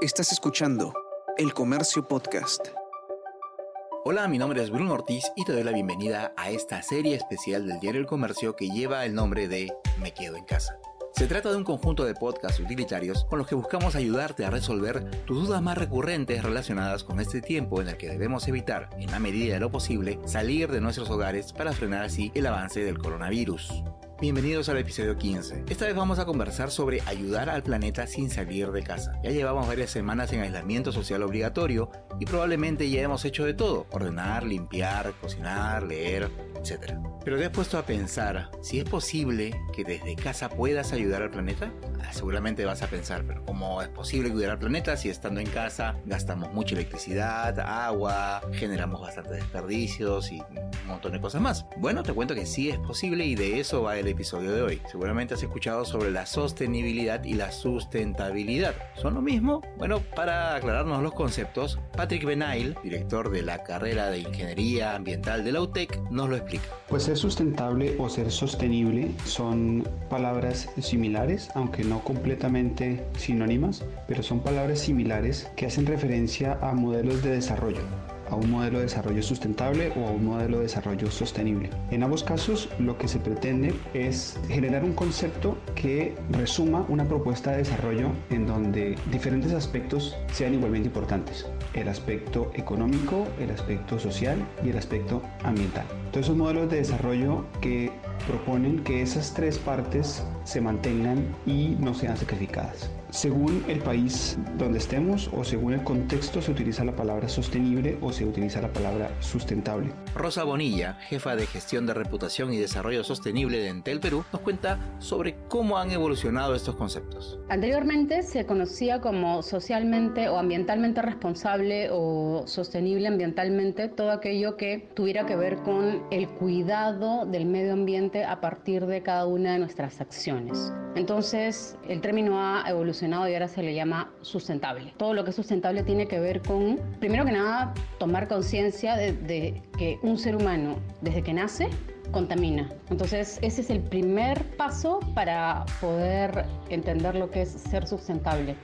Estás escuchando El Comercio Podcast. Hola, mi nombre es Bruno Ortiz y te doy la bienvenida a esta serie especial del diario El Comercio que lleva el nombre de Me Quedo en Casa. Se trata de un conjunto de podcasts utilitarios con los que buscamos ayudarte a resolver tus dudas más recurrentes relacionadas con este tiempo en el que debemos evitar, en la medida de lo posible, salir de nuestros hogares para frenar así el avance del coronavirus. Bienvenidos al episodio 15. Esta vez vamos a conversar sobre ayudar al planeta sin salir de casa. Ya llevamos varias semanas en aislamiento social obligatorio y probablemente ya hemos hecho de todo. Ordenar, limpiar, cocinar, leer, etc. Pero te has puesto a pensar si es posible que desde casa puedas ayudar al planeta? Ah, seguramente vas a pensar, pero ¿cómo es posible ayudar al planeta si estando en casa gastamos mucha electricidad, agua, generamos bastantes desperdicios y un montón de cosas más? Bueno, te cuento que sí es posible y de eso va el episodio de hoy. Seguramente has escuchado sobre la sostenibilidad y la sustentabilidad. ¿Son lo mismo? Bueno, para aclararnos los conceptos, Patrick Benail, director de la carrera de Ingeniería Ambiental de la UTEC, nos lo explica. Pues ser sustentable o ser sostenible son palabras similares, aunque no completamente sinónimas, pero son palabras similares que hacen referencia a modelos de desarrollo a un modelo de desarrollo sustentable o a un modelo de desarrollo sostenible. En ambos casos lo que se pretende es generar un concepto que resuma una propuesta de desarrollo en donde diferentes aspectos sean igualmente importantes. El aspecto económico, el aspecto social y el aspecto ambiental. Entonces son modelos de desarrollo que proponen que esas tres partes se mantengan y no sean sacrificadas. Según el país donde estemos o según el contexto se utiliza la palabra sostenible o se utiliza la palabra sustentable. Rosa Bonilla, jefa de gestión de reputación y desarrollo sostenible de Entel Perú, nos cuenta sobre cómo han evolucionado estos conceptos. Anteriormente se conocía como socialmente o ambientalmente responsable o sostenible ambientalmente todo aquello que tuviera que ver con el cuidado del medio ambiente a partir de cada una de nuestras acciones. Entonces, el término ha evolucionado y ahora se le llama sustentable. Todo lo que es sustentable tiene que ver con, primero que nada, tomar conciencia de, de que un ser humano, desde que nace, contamina. Entonces, ese es el primer paso para poder entender lo que es ser sustentable.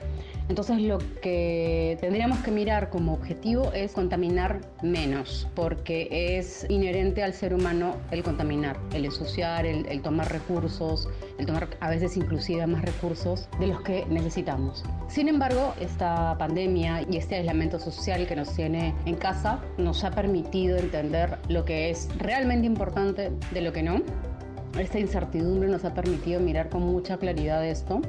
Entonces lo que tendríamos que mirar como objetivo es contaminar menos, porque es inherente al ser humano el contaminar, el ensuciar, el, tomar recursos, el tomar a veces inclusive más recursos de los que necesitamos. Sin embargo, esta pandemia y este aislamiento social que nos tiene en casa nos ha permitido entender lo que es realmente importante de lo que no. Esta incertidumbre nos ha permitido mirar con mucha claridad esto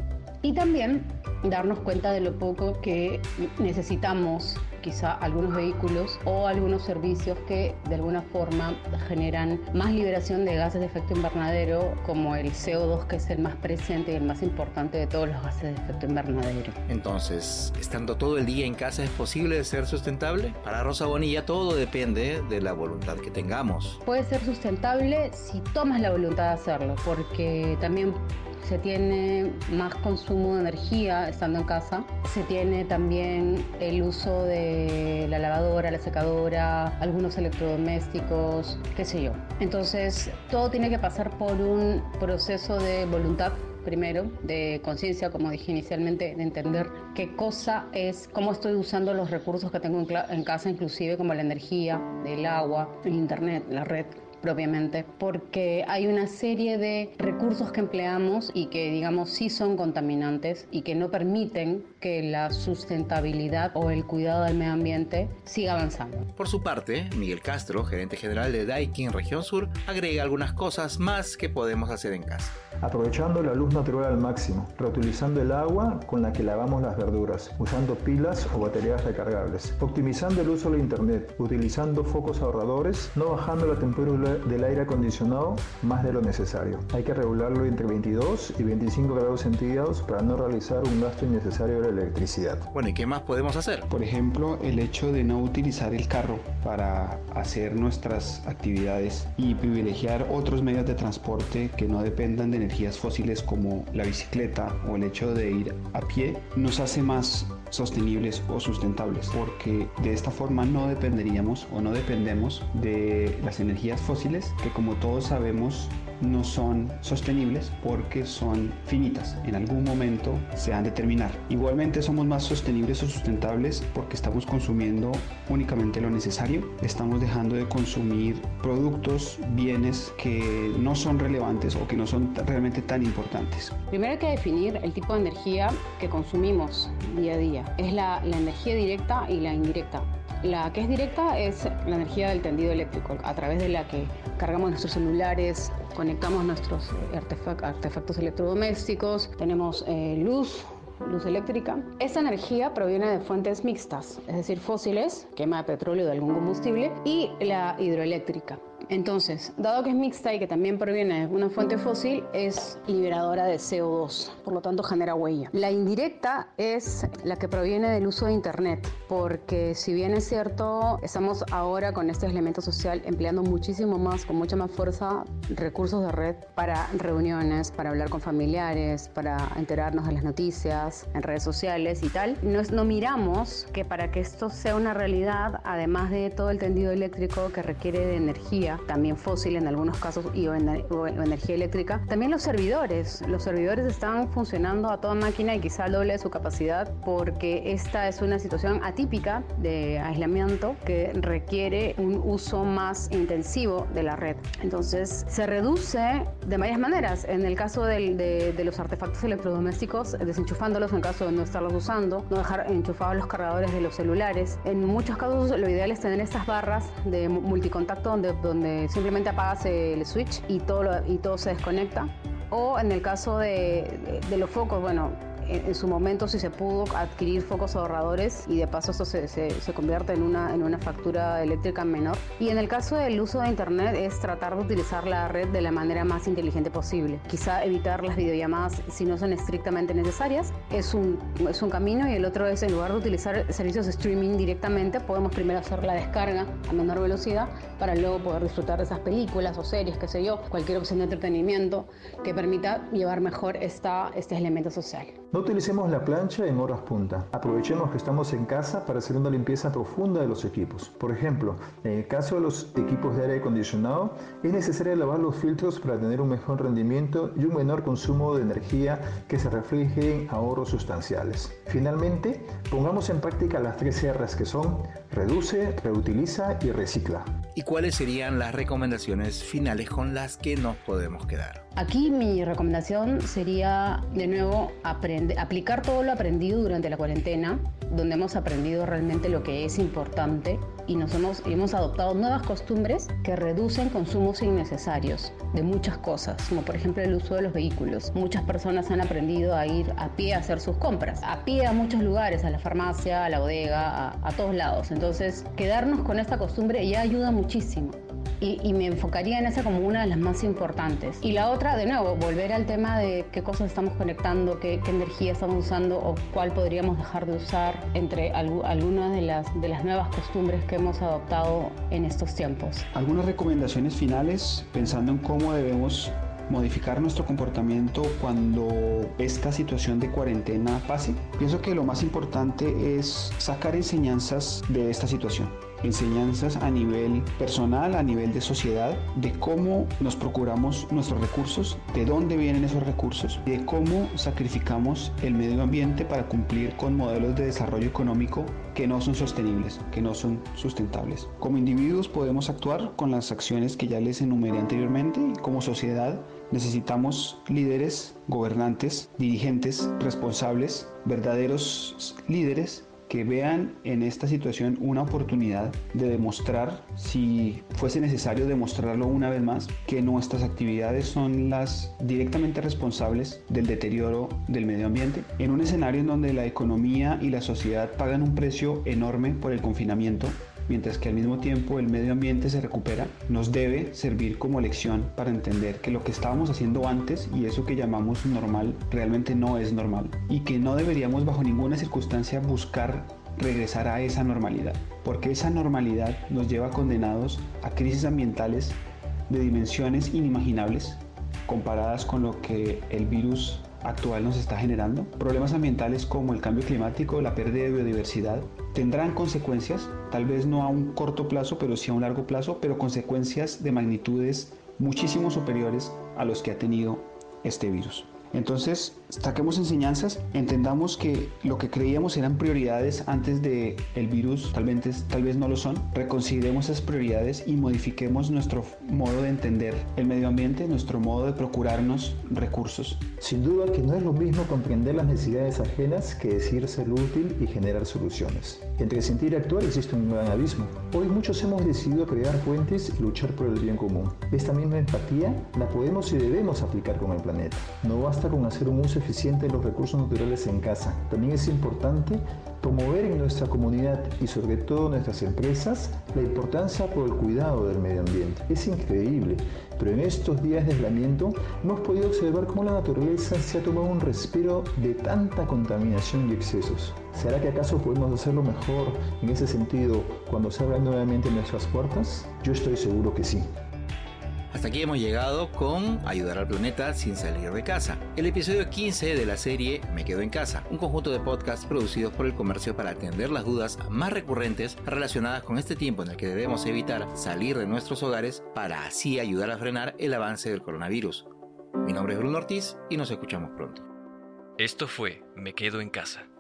y también darnos cuenta de lo poco que necesitamos quizá algunos vehículos o algunos servicios que de alguna forma generan más liberación de gases de efecto invernadero como el CO2 que es el más presente y el más importante de todos los gases de efecto invernadero. Entonces, estando todo el día en casa es posible ser sustentable? Para Rosa Bonilla todo depende de la voluntad que tengamos. Puede ser sustentable si tomas la voluntad de hacerlo porque también se tiene más consumo de energía estando en casa, se tiene también el uso de la lavadora, la secadora, algunos electrodomésticos, qué sé yo. Entonces, todo tiene que pasar por un proceso de voluntad primero, de conciencia, como dije inicialmente, de entender qué cosa es, cómo estoy usando los recursos que tengo en, casa, inclusive como la energía, el agua, el internet, la red, propiamente, porque hay una serie de recursos que empleamos y que digamos sí son contaminantes y que no permiten que la sustentabilidad o el cuidado del medio ambiente siga avanzando. Por su parte, Miguel Castro, gerente general de Daikin Región Sur, agrega algunas cosas más que podemos hacer en casa aprovechando la luz natural al máximo, reutilizando el agua con la que lavamos las verduras, usando pilas o baterías recargables, optimizando el uso de internet, utilizando focos ahorradores, no bajando la temperatura del aire acondicionado más de lo necesario. Hay que regularlo entre 22 y 25 grados centígrados para no realizar un gasto innecesario de electricidad. Bueno, ¿y qué más podemos hacer? Por ejemplo, el hecho de no utilizar el carro para hacer nuestras actividades y privilegiar otros medios de transporte que no dependan de energías fósiles como la bicicleta o el hecho de ir a pie nos hace más sostenibles o sustentables porque de esta forma no dependeríamos o no dependemos de las energías fósiles que como todos sabemos no son sostenibles porque son finitas. En algún momento se han de terminar. Igualmente somos más sostenibles o sustentables porque estamos consumiendo únicamente lo necesario. Estamos dejando de consumir productos, bienes que no son relevantes o que no son realmente tan importantes. Primero hay que definir el tipo de energía que consumimos día a día. Es la, la energía directa y la indirecta. La que es directa es la energía del tendido eléctrico, a través de la que cargamos nuestros celulares, conectamos nuestros artefactos electrodomésticos, tenemos eh, luz, luz eléctrica. Esta energía proviene de fuentes mixtas, es decir, fósiles, quema de petróleo de algún combustible, y la hidroeléctrica. Entonces, dado que es mixta y que también proviene de una fuente fósil, es liberadora de CO2, por lo tanto genera huella. La indirecta es la que proviene del uso de Internet, porque si bien es cierto, estamos ahora con este elemento social empleando muchísimo más, con mucha más fuerza, recursos de red para reuniones, para hablar con familiares, para enterarnos de las noticias en redes sociales y tal. No, no miramos que para que esto sea una realidad, además de todo el tendido eléctrico que requiere de energía, también fósil en algunos casos y o, energía eléctrica. También los servidores. Los servidores están funcionando a toda máquina y quizá al doble de su capacidad porque esta es una situación atípica de aislamiento que requiere un uso más intensivo de la red. Entonces se reduce de varias maneras. En el caso de, de los artefactos electrodomésticos, desenchufándolos en caso de no estarlos usando, no dejar enchufados los cargadores de los celulares. En muchos casos lo ideal es tener estas barras de multicontacto donde, donde simplemente apagas el switch y todo, y todo se desconecta. O en el caso de, de los focos, bueno, en, su momento si se pudo adquirir focos ahorradores y de paso esto se, se, convierte en una, en una factura eléctrica menor. Y en el caso del uso de Internet es tratar de utilizar la red de la manera más inteligente posible. Quizá evitar las videollamadas si no son estrictamente necesarias es un, es un camino y el otro es en lugar de utilizar servicios de streaming directamente, podemos primero hacer la descarga a menor velocidad para luego poder disfrutar de esas películas o series, qué sé yo, cualquier opción de entretenimiento que permita llevar mejor esta, este elemento social. No utilicemos la plancha en horas punta. Aprovechemos que estamos en casa para hacer una limpieza profunda de los equipos. Por ejemplo, en el caso de los equipos de aire acondicionado, es necesario lavar los filtros para tener un mejor rendimiento y un menor consumo de energía que se refleje en ahorros sustanciales. Finalmente, pongamos en práctica las tres R's que son reduce, reutiliza y recicla. ¿Y cuáles serían las recomendaciones finales con las que nos podemos quedar? Aquí mi recomendación sería de nuevo aplicar todo lo aprendido durante la cuarentena, donde hemos aprendido realmente lo que es importante y nos hemos, hemos adoptado nuevas costumbres que reducen consumos innecesarios de muchas cosas, como por ejemplo el uso de los vehículos. Muchas personas han aprendido a ir a pie a hacer sus compras, a pie a muchos lugares, a la farmacia, a la bodega, a, a todos lados. Entonces, quedarnos con esta costumbre ya ayuda muchísimo y, me enfocaría en esa como una de las más importantes. Y la otra, de nuevo, volver al tema de qué cosas estamos conectando, qué, energía estamos usando o cuál podríamos dejar de usar entre algunas de las, de las nuevas costumbres que hemos adoptado en estos tiempos. Algunas recomendaciones finales pensando en cómo debemos modificar nuestro comportamiento cuando esta situación de cuarentena pase? Pienso que lo más importante es sacar enseñanzas de esta situación enseñanzas a nivel personal, a nivel de sociedad, de cómo nos procuramos nuestros recursos, de dónde vienen esos recursos, de cómo sacrificamos el medio ambiente para cumplir con modelos de desarrollo económico que no son sostenibles, que no son sustentables. Como individuos podemos actuar con las acciones que ya les enumeré anteriormente y como sociedad necesitamos líderes, gobernantes, dirigentes, responsables, verdaderos líderes que vean en esta situación una oportunidad de demostrar, si fuese necesario demostrarlo una vez más, que nuestras actividades son las directamente responsables del deterioro del medio ambiente. En un escenario en donde la economía y la sociedad pagan un precio enorme por el confinamiento, mientras que al mismo tiempo el medio ambiente se recupera, nos debe servir como lección para entender que lo que estábamos haciendo antes y eso que llamamos normal realmente no es normal y que no deberíamos bajo ninguna circunstancia buscar regresar a esa normalidad, porque esa normalidad nos lleva condenados a crisis ambientales de dimensiones inimaginables comparadas con lo que el virus actual nos está generando. Problemas ambientales como el cambio climático, la pérdida de biodiversidad, tendrán consecuencias, tal vez no a un corto plazo, pero sí a un largo plazo, pero consecuencias de magnitudes muchísimo superiores a los que ha tenido este virus. Entonces, saquemos enseñanzas, entendamos que lo que creíamos eran prioridades antes de el virus, tal vez, tal vez no lo son. Reconsideremos esas prioridades y modifiquemos nuestro modo de entender el medio ambiente, nuestro modo de procurarnos recursos. Sin duda que no es lo mismo comprender las necesidades ajenas que decir ser útil y generar soluciones. Entre sentir y actuar existe un gran abismo. Hoy muchos hemos decidido crear puentes y luchar por el bien común. Esta misma empatía la podemos y debemos aplicar con el planeta. No basta con hacer un uso eficiente de los recursos naturales en casa. También es importante promover en nuestra comunidad y sobre todo nuestras empresas la importancia por el cuidado del medio ambiente. Es increíble, pero en estos días de aislamiento hemos podido observar cómo la naturaleza se ha tomado un respiro de tanta contaminación y excesos. ¿Será que acaso podemos hacerlo mejor en ese sentido cuando se abran nuevamente nuestras puertas? Yo estoy seguro que sí. Hasta aquí hemos llegado con Ayudar al planeta sin salir de casa. El episodio 15 de la serie Me quedo en casa, un conjunto de podcasts producidos por el comercio para atender las dudas más recurrentes relacionadas con este tiempo en el que debemos evitar salir de nuestros hogares para así ayudar a frenar el avance del coronavirus. Mi nombre es Bruno Ortiz y nos escuchamos pronto. Esto fue Me quedo en casa